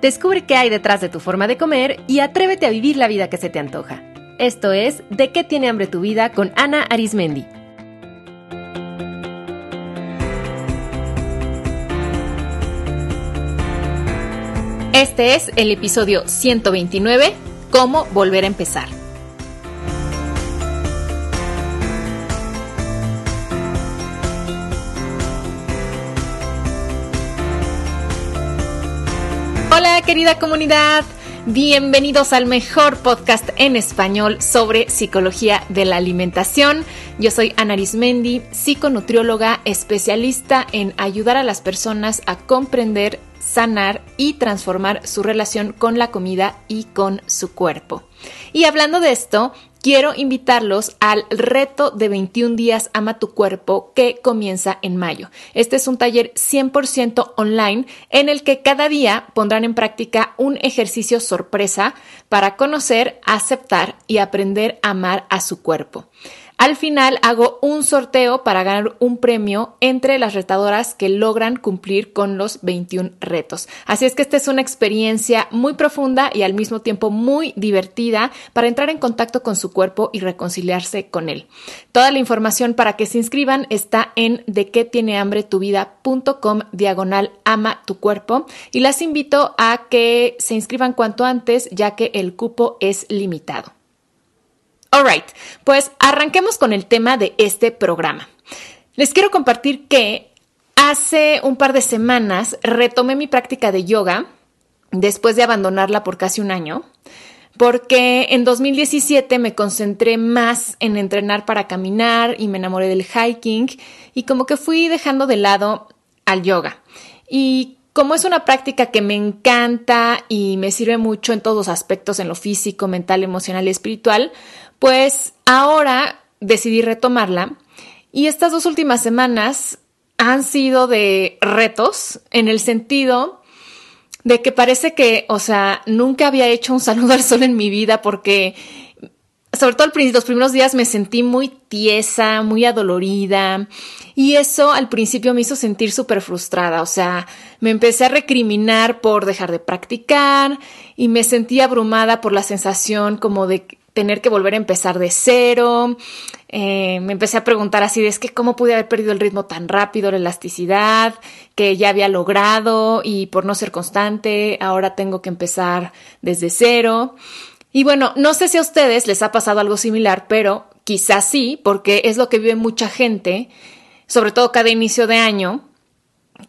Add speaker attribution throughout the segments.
Speaker 1: Descubre qué hay detrás de tu forma de comer y atrévete a vivir la vida que se te antoja. Esto es De qué tiene hambre tu vida con Ana Arismendi. Este es el episodio 129, Cómo volver a empezar. Querida comunidad, bienvenidos al mejor podcast en español sobre psicología de la alimentación. Yo soy Ana Arismendi, psiconutrióloga especialista en ayudar a las personas a comprender, sanar y transformar su relación con la comida y con su cuerpo. Y hablando de esto, quiero invitarlos al reto de 21 días Ama tu cuerpo que comienza en mayo. Este es un taller 100% online en el que cada día pondrán en práctica un ejercicio sorpresa para conocer, aceptar y aprender a amar a su cuerpo. Al final hago un sorteo para ganar un premio entre las retadoras que logran cumplir con los 21 retos. Así es que esta es una experiencia muy profunda y al mismo tiempo muy divertida para entrar en contacto con su cuerpo y reconciliarse con él. Toda la información para que se inscriban está en de qué tiene hambre tu vida.com diagonal ama tu cuerpo y las invito a que se inscriban cuanto antes ya que el cupo es limitado. Alright, pues arranquemos con el tema de este programa. Les quiero compartir que hace un par de semanas retomé mi práctica de yoga después de abandonarla por casi un año, porque en 2017 me concentré más en entrenar para caminar y me enamoré del hiking y como que fui dejando de lado al yoga. Y como es una práctica que me encanta y me sirve mucho en todos los aspectos, en lo físico, mental, emocional y espiritual, pues ahora decidí retomarla y estas dos últimas semanas han sido de retos en el sentido de que parece que, o sea, nunca había hecho un saludo al sol en mi vida porque sobre todo los primeros días me sentí muy tiesa, muy adolorida y eso al principio me hizo sentir súper frustrada, o sea, me empecé a recriminar por dejar de practicar y me sentí abrumada por la sensación como de tener que volver a empezar de cero. Eh, me empecé a preguntar así de es que cómo pude haber perdido el ritmo tan rápido, la elasticidad que ya había logrado y por no ser constante, ahora tengo que empezar desde cero. Y bueno, no sé si a ustedes les ha pasado algo similar, pero quizás sí, porque es lo que vive mucha gente, sobre todo cada inicio de año,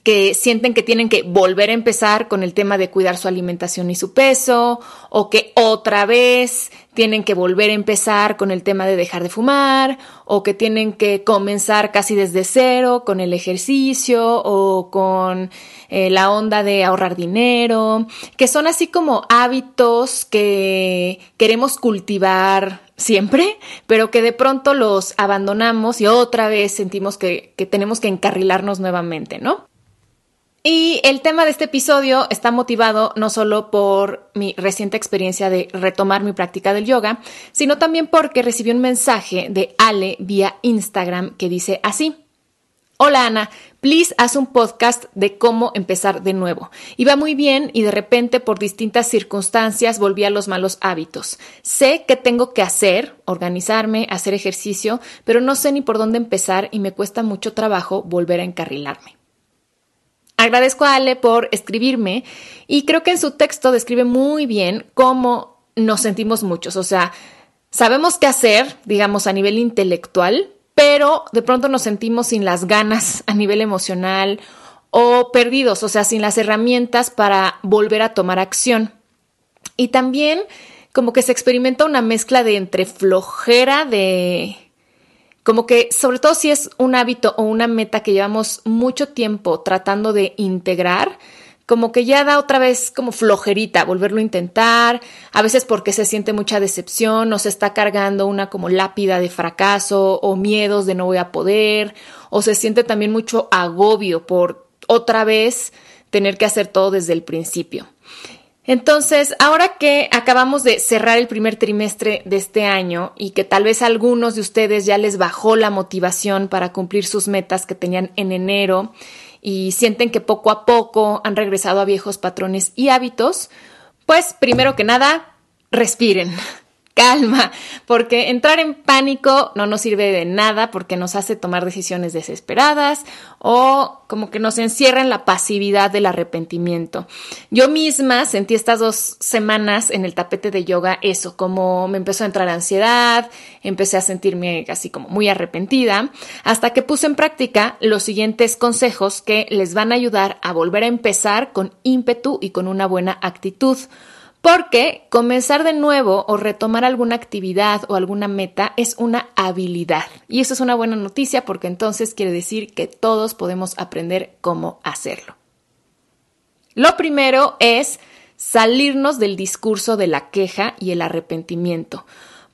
Speaker 1: que sienten que tienen que volver a empezar con el tema de cuidar su alimentación y su peso, o que otra vez tienen que volver a empezar con el tema de dejar de fumar, o que tienen que comenzar casi desde cero con el ejercicio o con eh, la onda de ahorrar dinero, que son así como hábitos que queremos cultivar siempre, pero que de pronto los abandonamos y otra vez sentimos que, que tenemos que encarrilarnos nuevamente, ¿no? Y el tema de este episodio está motivado no solo por mi reciente experiencia de retomar mi práctica del yoga, sino también porque recibí un mensaje de Ale vía Instagram que dice así. Hola Ana, please haz un podcast de cómo empezar de nuevo. Iba muy bien y de repente por distintas circunstancias volví a los malos hábitos. Sé que tengo que hacer, organizarme, hacer ejercicio, pero no sé ni por dónde empezar y me cuesta mucho trabajo volver a encarrilarme. Agradezco a Ale por escribirme y creo que en su texto describe muy bien cómo nos sentimos muchos. O sea, sabemos qué hacer, digamos, a nivel intelectual, pero de pronto nos sentimos sin las ganas a nivel emocional o perdidos, o sea, sin las herramientas para volver a tomar acción. Y también como que se experimenta una mezcla de entre flojera de como que, sobre todo si es un hábito o una meta que llevamos mucho tiempo tratando de integrar, como que ya da otra vez como flojerita volverlo a intentar, a veces porque se siente mucha decepción o se está cargando una como lápida de fracaso o miedos de no voy a poder, o se siente también mucho agobio por otra vez tener que hacer todo desde el principio. Entonces, ahora que acabamos de cerrar el primer trimestre de este año y que tal vez a algunos de ustedes ya les bajó la motivación para cumplir sus metas que tenían en enero y sienten que poco a poco han regresado a viejos patrones y hábitos, pues primero que nada, respiren calma, porque entrar en pánico no nos sirve de nada porque nos hace tomar decisiones desesperadas o como que nos encierra en la pasividad del arrepentimiento. Yo misma sentí estas dos semanas en el tapete de yoga eso, como me empezó a entrar ansiedad, empecé a sentirme así como muy arrepentida, hasta que puse en práctica los siguientes consejos que les van a ayudar a volver a empezar con ímpetu y con una buena actitud. Porque comenzar de nuevo o retomar alguna actividad o alguna meta es una habilidad. Y eso es una buena noticia porque entonces quiere decir que todos podemos aprender cómo hacerlo. Lo primero es salirnos del discurso de la queja y el arrepentimiento.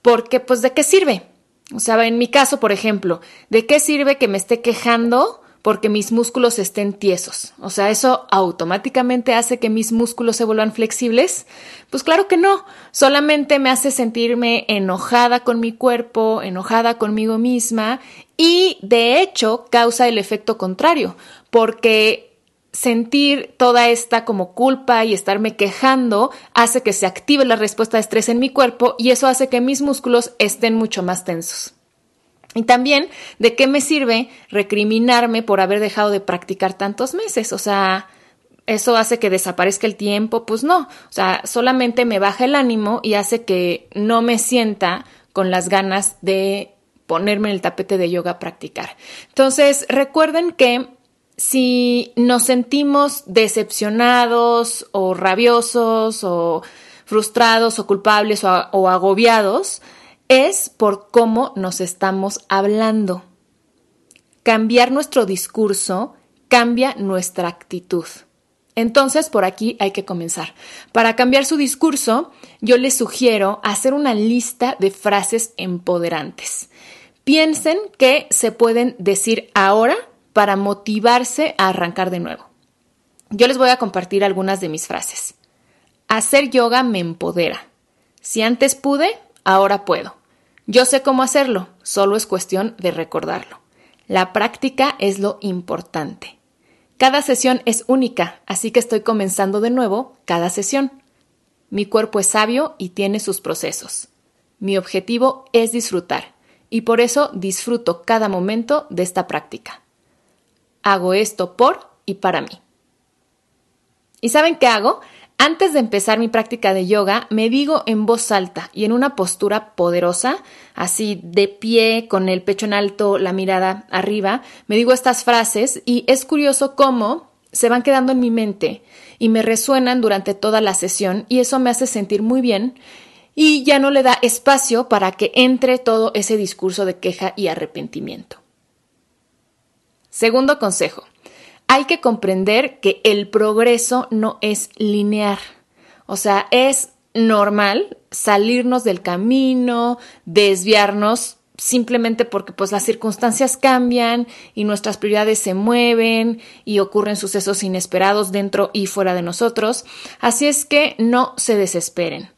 Speaker 1: Porque, pues, ¿de qué sirve? O sea, en mi caso, por ejemplo, ¿de qué sirve que me esté quejando porque mis músculos estén tiesos. O sea, ¿eso automáticamente hace que mis músculos se vuelvan flexibles? Pues claro que no, solamente me hace sentirme enojada con mi cuerpo, enojada conmigo misma y de hecho causa el efecto contrario, porque sentir toda esta como culpa y estarme quejando hace que se active la respuesta de estrés en mi cuerpo y eso hace que mis músculos estén mucho más tensos. Y también, ¿de qué me sirve recriminarme por haber dejado de practicar tantos meses? O sea, ¿eso hace que desaparezca el tiempo? Pues no. O sea, solamente me baja el ánimo y hace que no me sienta con las ganas de ponerme en el tapete de yoga a practicar. Entonces, recuerden que si nos sentimos decepcionados o rabiosos o frustrados o culpables o, o agobiados, es por cómo nos estamos hablando. Cambiar nuestro discurso cambia nuestra actitud. Entonces, por aquí hay que comenzar. Para cambiar su discurso, yo les sugiero hacer una lista de frases empoderantes. Piensen que se pueden decir ahora para motivarse a arrancar de nuevo. Yo les voy a compartir algunas de mis frases. Hacer yoga me empodera. Si antes pude, ahora puedo. Yo sé cómo hacerlo, solo es cuestión de recordarlo. La práctica es lo importante. Cada sesión es única, así que estoy comenzando de nuevo cada sesión. Mi cuerpo es sabio y tiene sus procesos. Mi objetivo es disfrutar, y por eso disfruto cada momento de esta práctica. Hago esto por y para mí. ¿Y saben qué hago? Antes de empezar mi práctica de yoga, me digo en voz alta y en una postura poderosa, así de pie, con el pecho en alto, la mirada arriba, me digo estas frases y es curioso cómo se van quedando en mi mente y me resuenan durante toda la sesión y eso me hace sentir muy bien y ya no le da espacio para que entre todo ese discurso de queja y arrepentimiento. Segundo consejo, hay que comprender que el progreso no es lineal. O sea, es normal salirnos del camino, desviarnos simplemente porque pues las circunstancias cambian y nuestras prioridades se mueven y ocurren sucesos inesperados dentro y fuera de nosotros. Así es que no se desesperen.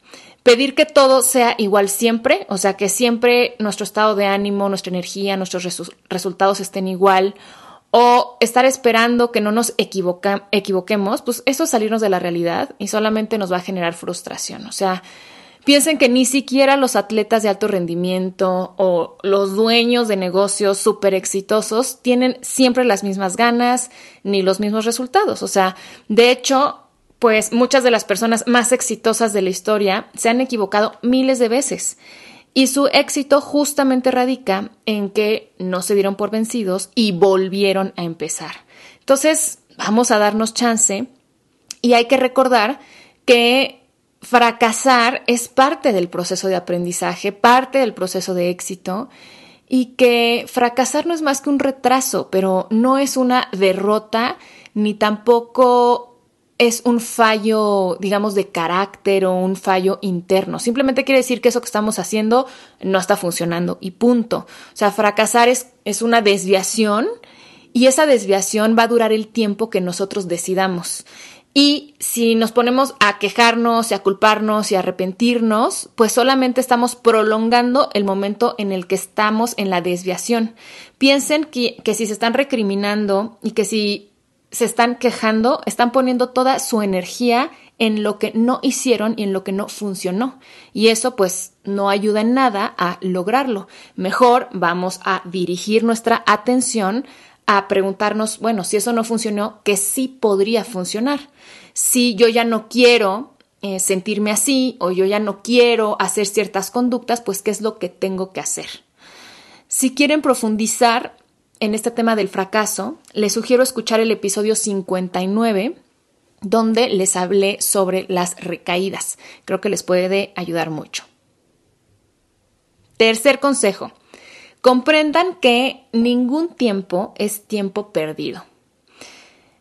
Speaker 1: Pedir que todo sea igual siempre, o sea, que siempre nuestro estado de ánimo, nuestra energía, nuestros resultados estén igual o estar esperando que no nos equivoquemos, pues eso es salirnos de la realidad y solamente nos va a generar frustración. O sea, piensen que ni siquiera los atletas de alto rendimiento o los dueños de negocios súper exitosos tienen siempre las mismas ganas ni los mismos resultados. O sea, de hecho, pues muchas de las personas más exitosas de la historia se han equivocado miles de veces. Y su éxito justamente radica en que no se dieron por vencidos y volvieron a empezar. Entonces, vamos a darnos chance y hay que recordar que fracasar es parte del proceso de aprendizaje, parte del proceso de éxito y que fracasar no es más que un retraso, pero no es una derrota ni tampoco es un fallo, digamos, de carácter o un fallo interno. Simplemente quiere decir que eso que estamos haciendo no está funcionando y punto. O sea, fracasar es, es una desviación y esa desviación va a durar el tiempo que nosotros decidamos. Y si nos ponemos a quejarnos y a culparnos y a arrepentirnos, pues solamente estamos prolongando el momento en el que estamos en la desviación. Piensen que, que si se están recriminando y que si se están quejando, están poniendo toda su energía en lo que no hicieron y en lo que no funcionó. Y eso pues no ayuda en nada a lograrlo. Mejor vamos a dirigir nuestra atención a preguntarnos, bueno, si eso no funcionó, que sí podría funcionar. Si yo ya no quiero eh, sentirme así o yo ya no quiero hacer ciertas conductas, pues qué es lo que tengo que hacer. Si quieren profundizar en este tema del fracaso, les sugiero escuchar el episodio 59 donde les hablé sobre las recaídas. Creo que les puede ayudar mucho. Tercer consejo. Comprendan que ningún tiempo es tiempo perdido.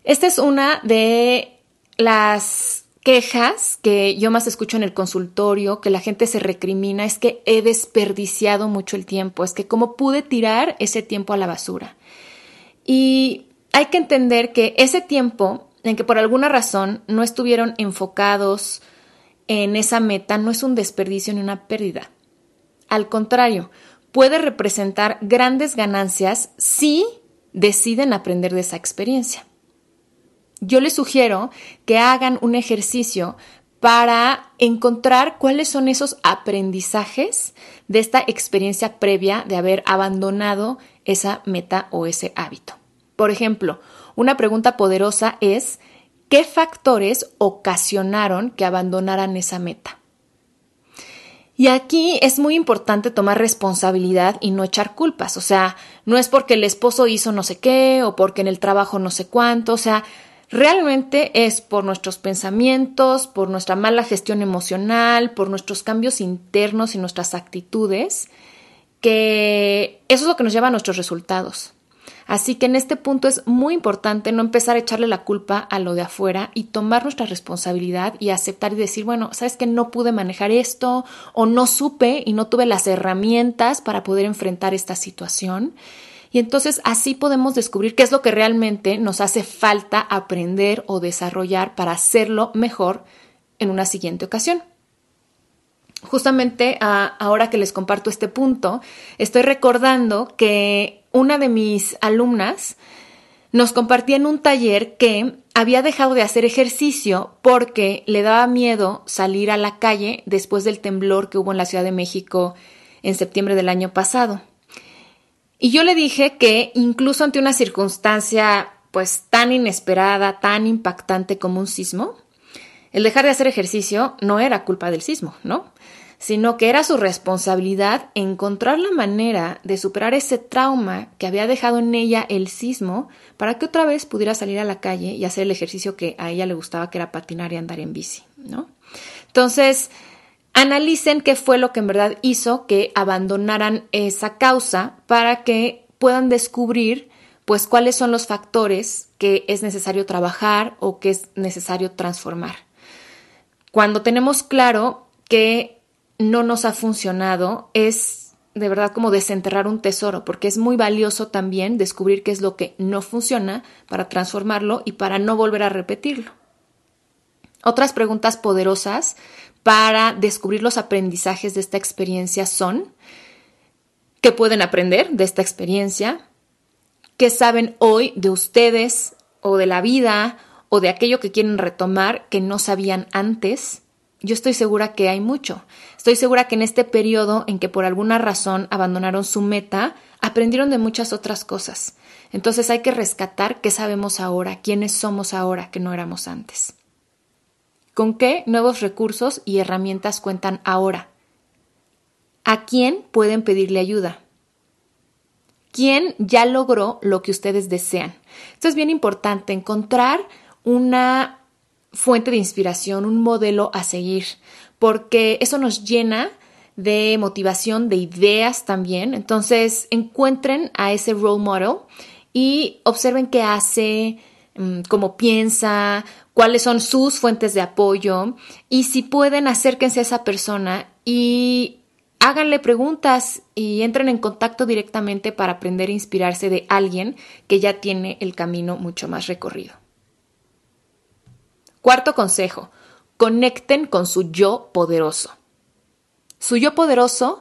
Speaker 1: Esta es una de las quejas que yo más escucho en el consultorio, que la gente se recrimina, es que he desperdiciado mucho el tiempo, es que cómo pude tirar ese tiempo a la basura. Y hay que entender que ese tiempo en que por alguna razón no estuvieron enfocados en esa meta no es un desperdicio ni una pérdida. Al contrario, puede representar grandes ganancias si deciden aprender de esa experiencia. Yo les sugiero que hagan un ejercicio para encontrar cuáles son esos aprendizajes de esta experiencia previa de haber abandonado esa meta o ese hábito. Por ejemplo, una pregunta poderosa es, ¿qué factores ocasionaron que abandonaran esa meta? Y aquí es muy importante tomar responsabilidad y no echar culpas. O sea, no es porque el esposo hizo no sé qué o porque en el trabajo no sé cuánto. O sea, realmente es por nuestros pensamientos, por nuestra mala gestión emocional, por nuestros cambios internos y nuestras actitudes, que eso es lo que nos lleva a nuestros resultados. Así que en este punto es muy importante no empezar a echarle la culpa a lo de afuera y tomar nuestra responsabilidad y aceptar y decir, bueno, sabes que no pude manejar esto o no supe y no tuve las herramientas para poder enfrentar esta situación. Y entonces así podemos descubrir qué es lo que realmente nos hace falta aprender o desarrollar para hacerlo mejor en una siguiente ocasión justamente ahora que les comparto este punto, estoy recordando que una de mis alumnas nos compartía en un taller que había dejado de hacer ejercicio porque le daba miedo salir a la calle después del temblor que hubo en la Ciudad de México en septiembre del año pasado. Y yo le dije que incluso ante una circunstancia pues tan inesperada, tan impactante como un sismo, el dejar de hacer ejercicio no era culpa del sismo, ¿no? sino que era su responsabilidad encontrar la manera de superar ese trauma que había dejado en ella el sismo para que otra vez pudiera salir a la calle y hacer el ejercicio que a ella le gustaba, que era patinar y andar en bici, ¿no? Entonces, analicen qué fue lo que en verdad hizo que abandonaran esa causa para que puedan descubrir pues cuáles son los factores que es necesario trabajar o que es necesario transformar. Cuando tenemos claro que no nos ha funcionado es de verdad como desenterrar un tesoro, porque es muy valioso también descubrir qué es lo que no funciona para transformarlo y para no volver a repetirlo. Otras preguntas poderosas para descubrir los aprendizajes de esta experiencia son, ¿qué pueden aprender de esta experiencia? ¿Qué saben hoy de ustedes o de la vida o de aquello que quieren retomar que no sabían antes? Yo estoy segura que hay mucho. Estoy segura que en este periodo en que por alguna razón abandonaron su meta, aprendieron de muchas otras cosas. Entonces hay que rescatar qué sabemos ahora, quiénes somos ahora que no éramos antes. ¿Con qué nuevos recursos y herramientas cuentan ahora? ¿A quién pueden pedirle ayuda? ¿Quién ya logró lo que ustedes desean? Esto es bien importante, encontrar una fuente de inspiración, un modelo a seguir, porque eso nos llena de motivación, de ideas también. Entonces, encuentren a ese role model y observen qué hace, mm, cómo piensa, cuáles son sus fuentes de apoyo y si pueden, acérquense a esa persona y háganle preguntas y entren en contacto directamente para aprender a inspirarse de alguien que ya tiene el camino mucho más recorrido. Cuarto consejo, conecten con su yo poderoso. Su yo poderoso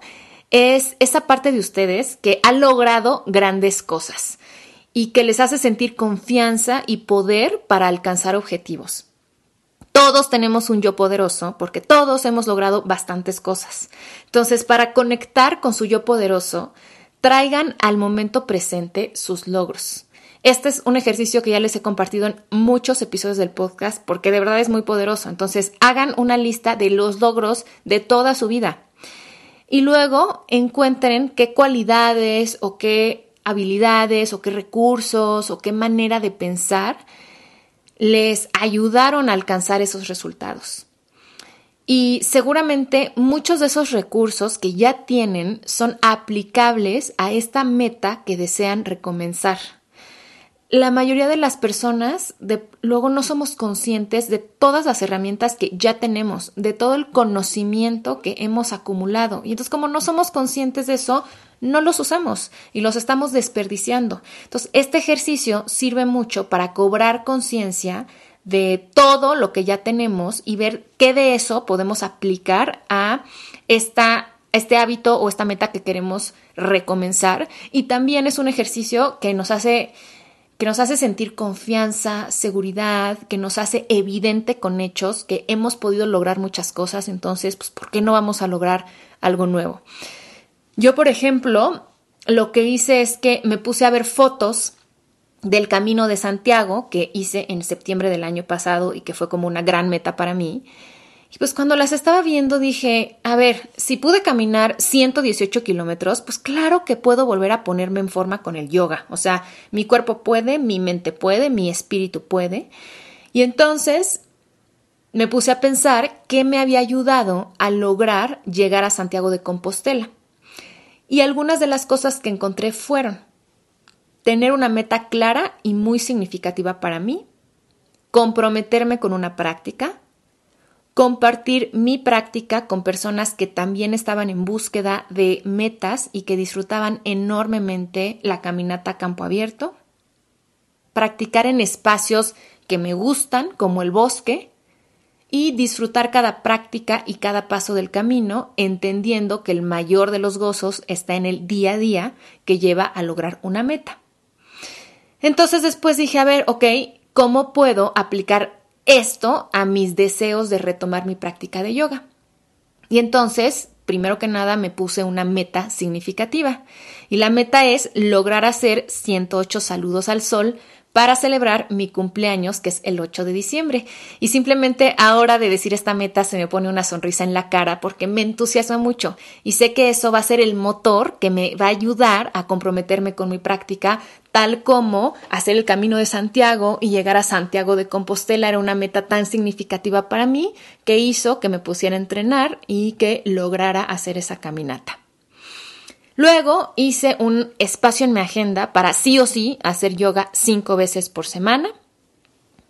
Speaker 1: es esa parte de ustedes que ha logrado grandes cosas. Y que les hace sentir confianza y poder para alcanzar objetivos. Todos tenemos un yo poderoso porque todos hemos logrado bastantes cosas. Entonces, para conectar con su yo poderoso, traigan al momento presente sus logros. Este es un ejercicio que ya les he compartido en muchos episodios del podcast porque de verdad es muy poderoso. Entonces, hagan una lista de los logros de toda su vida. Y luego encuentren qué cualidades o qué habilidades o qué recursos o qué manera de pensar les ayudaron a alcanzar esos resultados. Y seguramente muchos de esos recursos que ya tienen son aplicables a esta meta que desean recomenzar. La mayoría de las personas de, luego no somos conscientes de todas las herramientas que ya tenemos, de todo el conocimiento que hemos acumulado. Y entonces como no somos conscientes de eso, no los usamos y los estamos desperdiciando. Entonces, este ejercicio sirve mucho para cobrar conciencia de todo lo que ya tenemos y ver qué de eso podemos aplicar a esta, este hábito o esta meta que queremos recomenzar. Y también es un ejercicio que nos hace que nos hace sentir confianza, seguridad, que nos hace evidente con hechos que hemos podido lograr muchas cosas, entonces, pues, ¿por qué no vamos a lograr algo nuevo? Yo, por ejemplo, lo que hice es que me puse a ver fotos del Camino de Santiago que hice en septiembre del año pasado y que fue como una gran meta para mí. Y pues cuando las estaba viendo dije, a ver, si pude caminar 118 kilómetros, pues claro que puedo volver a ponerme en forma con el yoga. O sea, mi cuerpo puede, mi mente puede, mi espíritu puede. Y entonces me puse a pensar qué me había ayudado a lograr llegar a Santiago de Compostela. Y algunas de las cosas que encontré fueron tener una meta clara y muy significativa para mí, comprometerme con una práctica, compartir mi práctica con personas que también estaban en búsqueda de metas y que disfrutaban enormemente la caminata a campo abierto, practicar en espacios que me gustan, como el bosque, y disfrutar cada práctica y cada paso del camino, entendiendo que el mayor de los gozos está en el día a día que lleva a lograr una meta. Entonces después dije, a ver, ok, ¿cómo puedo aplicar esto a mis deseos de retomar mi práctica de yoga? Y entonces, primero que nada, me puse una meta significativa. Y la meta es lograr hacer 108 saludos al sol para celebrar mi cumpleaños, que es el 8 de diciembre. Y simplemente ahora de decir esta meta se me pone una sonrisa en la cara porque me entusiasma mucho y sé que eso va a ser el motor que me va a ayudar a comprometerme con mi práctica, tal como hacer el camino de Santiago y llegar a Santiago de Compostela era una meta tan significativa para mí que hizo que me pusiera a entrenar y que lograra hacer esa caminata. Luego hice un espacio en mi agenda para sí o sí hacer yoga cinco veces por semana.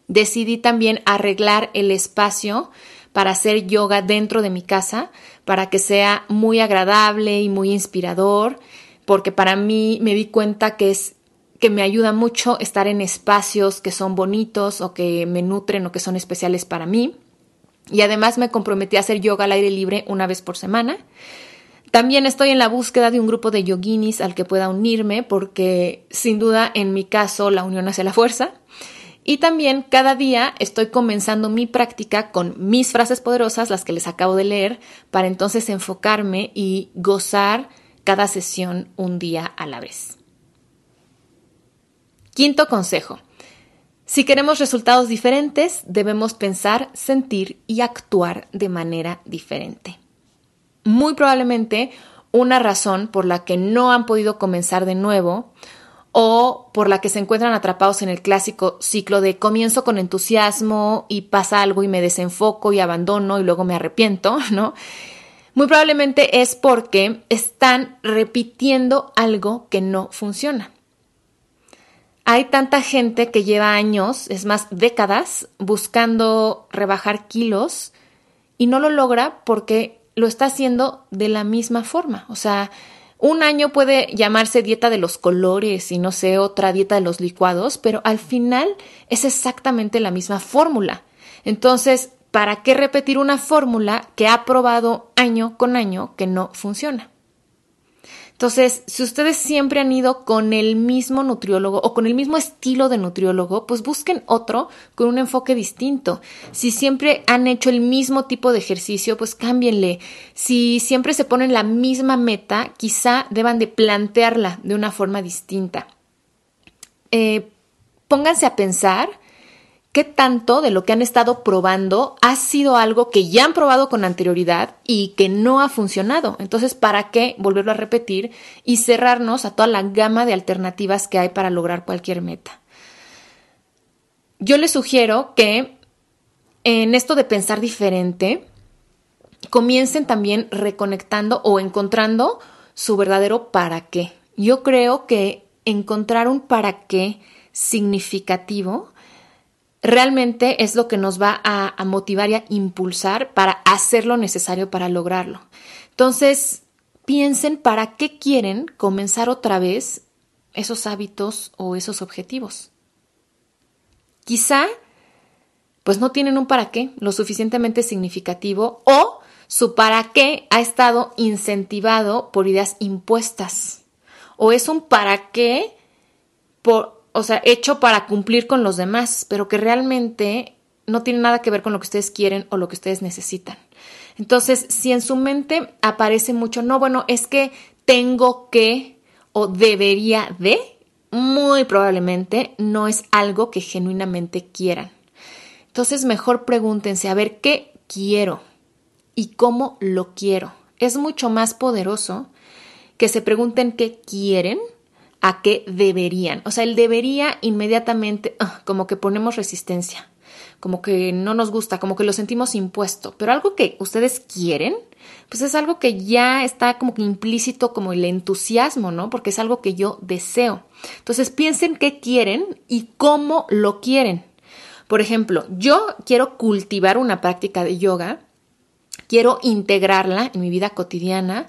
Speaker 1: Decidí también arreglar el espacio para hacer yoga dentro de mi casa, para que sea muy agradable y muy inspirador, porque para mí me di cuenta que es que me ayuda mucho estar en espacios que son bonitos o que me nutren o que son especiales para mí. Y además me comprometí a hacer yoga al aire libre una vez por semana. También estoy en la búsqueda de un grupo de yoginis al que pueda unirme porque sin duda en mi caso la unión hace la fuerza. Y también cada día estoy comenzando mi práctica con mis frases poderosas, las que les acabo de leer, para entonces enfocarme y gozar cada sesión un día a la vez. Quinto consejo. Si queremos resultados diferentes, debemos pensar, sentir y actuar de manera diferente muy probablemente una razón por la que no han podido comenzar de nuevo o por la que se encuentran atrapados en el clásico ciclo de comienzo con entusiasmo y pasa algo y me desenfoco y abandono y luego me arrepiento, ¿no? Muy probablemente es porque están repitiendo algo que no funciona. Hay tanta gente que lleva años, es más, décadas, buscando rebajar kilos y no lo logra porque lo está haciendo de la misma forma. O sea, un año puede llamarse dieta de los colores y no sé, otra dieta de los licuados, pero al final es exactamente la misma fórmula. Entonces, ¿para qué repetir una fórmula que ha probado año con año que no funciona? Entonces, si ustedes siempre han ido con el mismo nutriólogo o con el mismo estilo de nutriólogo, pues busquen otro con un enfoque distinto. Si siempre han hecho el mismo tipo de ejercicio, pues cámbienle. Si siempre se ponen la misma meta, quizá deban de plantearla de una forma distinta. Eh, pónganse a pensar qué tanto de lo que han estado probando ha sido algo que ya han probado con anterioridad y que no ha funcionado. Entonces, ¿para qué volverlo a repetir y cerrarnos a toda la gama de alternativas que hay para lograr cualquier meta? Yo les sugiero que en esto de pensar diferente, comiencen también reconectando o encontrando su verdadero para qué. Yo creo que encontrar un para qué significativo realmente es lo que nos va a, motivar y a impulsar para hacer lo necesario para lograrlo. Entonces, piensen para qué quieren comenzar otra vez esos hábitos o esos objetivos. Quizá, pues no tienen un para qué lo suficientemente significativo o su para qué ha estado incentivado por ideas impuestas o es un para qué por, o sea, hecho para cumplir con los demás, pero que realmente no tiene nada que ver con lo que ustedes quieren o lo que ustedes necesitan. Entonces, si en su mente aparece mucho, no, bueno, es que tengo que o debería de, muy probablemente no es algo que genuinamente quieran. Entonces, mejor pregúntense, a ver, ¿qué quiero? ¿Y cómo lo quiero? Es mucho más poderoso que se pregunten qué quieren a qué deberían. O sea, el debería inmediatamente, ah, como que ponemos resistencia, como que no nos gusta, como que lo sentimos impuesto. Pero algo que ustedes quieren, pues es algo que ya está como que implícito como el entusiasmo, ¿no? Porque es algo que yo deseo. Entonces piensen qué quieren y cómo lo quieren. Por ejemplo, yo quiero cultivar una práctica de yoga, quiero integrarla en mi vida cotidiana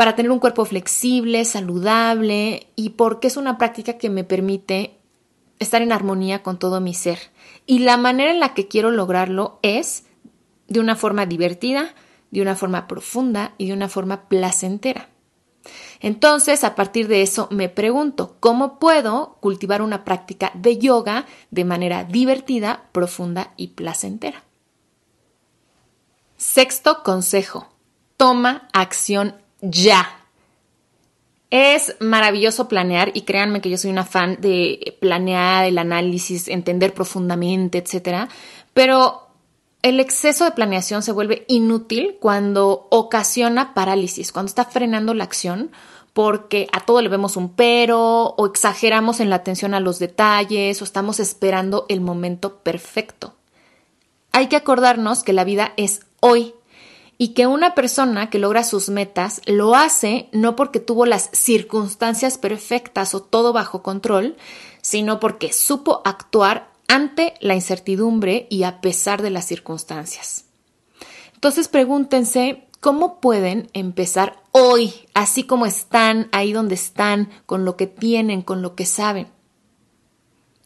Speaker 1: para tener un cuerpo flexible, saludable y porque es una práctica que me permite estar en armonía con todo mi ser. Y la manera en la que quiero lograrlo es de una forma divertida, de una forma profunda y de una forma placentera. Entonces, a partir de eso, me pregunto, ¿cómo puedo cultivar una práctica de yoga de manera divertida, profunda y placentera? Sexto consejo, toma acción ya. Es maravilloso planear y créanme que yo soy una fan de planear, el análisis, entender profundamente, etcétera, pero el exceso de planeación se vuelve inútil cuando ocasiona parálisis, cuando está frenando la acción porque a todo le vemos un pero o exageramos en la atención a los detalles o estamos esperando el momento perfecto. Hay que acordarnos que la vida es hoy y que una persona que logra sus metas lo hace no porque tuvo las circunstancias perfectas o todo bajo control, sino porque supo actuar ante la incertidumbre y a pesar de las circunstancias. Entonces pregúntense cómo pueden empezar hoy, así como están, ahí donde están, con lo que tienen, con lo que saben.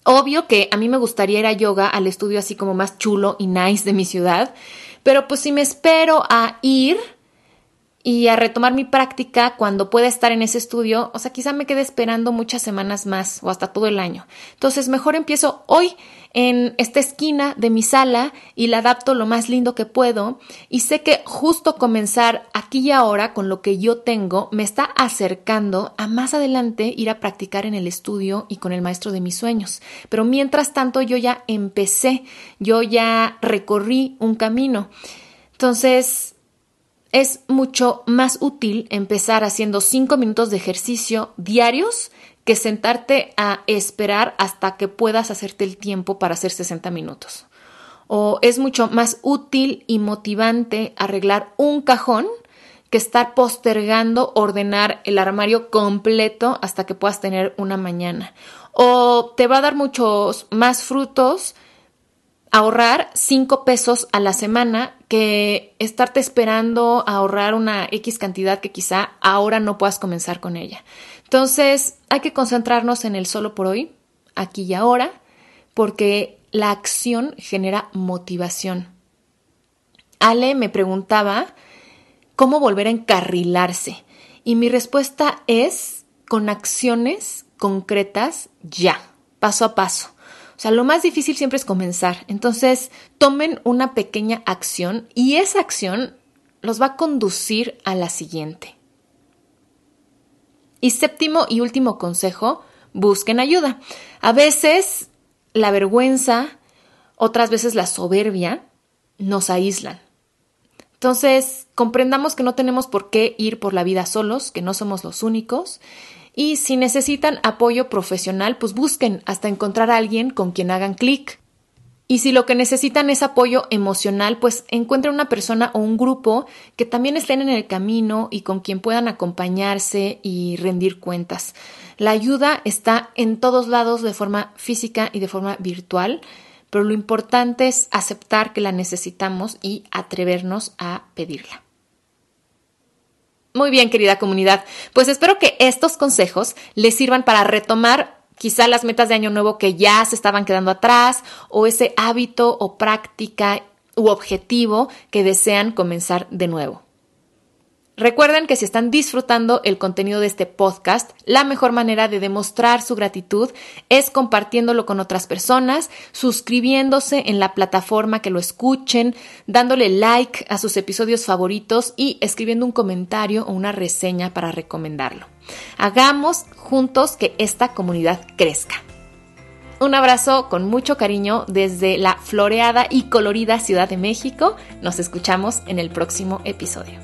Speaker 1: Obvio que a mí me gustaría ir a yoga al estudio así como más chulo y nice de mi ciudad, pero pues si me espero a ir y a retomar mi práctica cuando pueda estar en ese estudio, o sea, quizá me quede esperando muchas semanas más o hasta todo el año. Entonces, mejor empiezo hoy en esta esquina de mi sala y la adapto lo más lindo que puedo y sé que justo comenzar aquí y ahora con lo que yo tengo me está acercando a más adelante ir a practicar en el estudio y con el maestro de mis sueños. Pero mientras tanto yo ya empecé, yo ya recorrí un camino. Entonces, es mucho más útil empezar haciendo 5 minutos de ejercicio diarios que sentarte a esperar hasta que puedas hacerte el tiempo para hacer 60 minutos. O es mucho más útil y motivante arreglar un cajón que estar postergando ordenar el armario completo hasta que puedas tener una mañana. O te va a dar muchos más frutos ahorrar 5 pesos a la semana que estarte esperando ahorrar una X cantidad que quizá ahora no puedas comenzar con ella. Entonces, hay que concentrarnos en el solo por hoy, aquí y ahora, porque la acción genera motivación. Ale me preguntaba cómo volver a encarrilarse. Y mi respuesta es con acciones concretas ya, paso a paso. O sea, lo más difícil siempre es comenzar. Entonces, tomen una pequeña acción y esa acción los va a conducir a la siguiente. Y séptimo y último consejo, busquen ayuda. A veces la vergüenza, otras veces la soberbia nos aíslan. Entonces, comprendamos que no tenemos por qué ir por la vida solos, que no somos los únicos. Y si necesitan apoyo profesional, pues busquen hasta encontrar a alguien con quien hagan clic. Y si lo que necesitan es apoyo emocional, pues encuentren una persona o un grupo que también estén en el camino y con quien puedan acompañarse y rendir cuentas. La ayuda está en todos lados de forma física y de forma virtual pero lo importante es aceptar que la necesitamos y atrevernos a pedirla. Muy bien, querida comunidad, pues espero que estos consejos les sirvan para retomar quizá las metas de año nuevo que ya se estaban quedando atrás o ese hábito o práctica u objetivo que desean comenzar de nuevo. Recuerden que si están disfrutando el contenido de este podcast, la mejor manera de demostrar su gratitud es compartiéndolo con otras personas, suscribiéndose en la plataforma que lo escuchen, dándole like a sus episodios favoritos y escribiendo un comentario o una reseña para recomendarlo. Hagamos juntos que esta comunidad crezca. Un abrazo con mucho cariño desde la floreada y colorida Ciudad de México. Nos escuchamos en el próximo episodio.